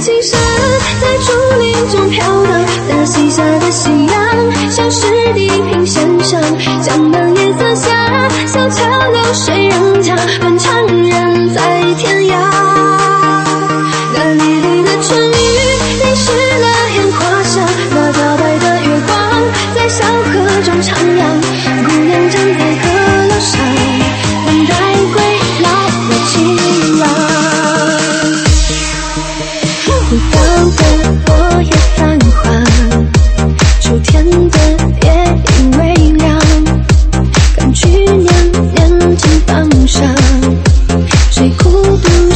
情深。Take cool blue.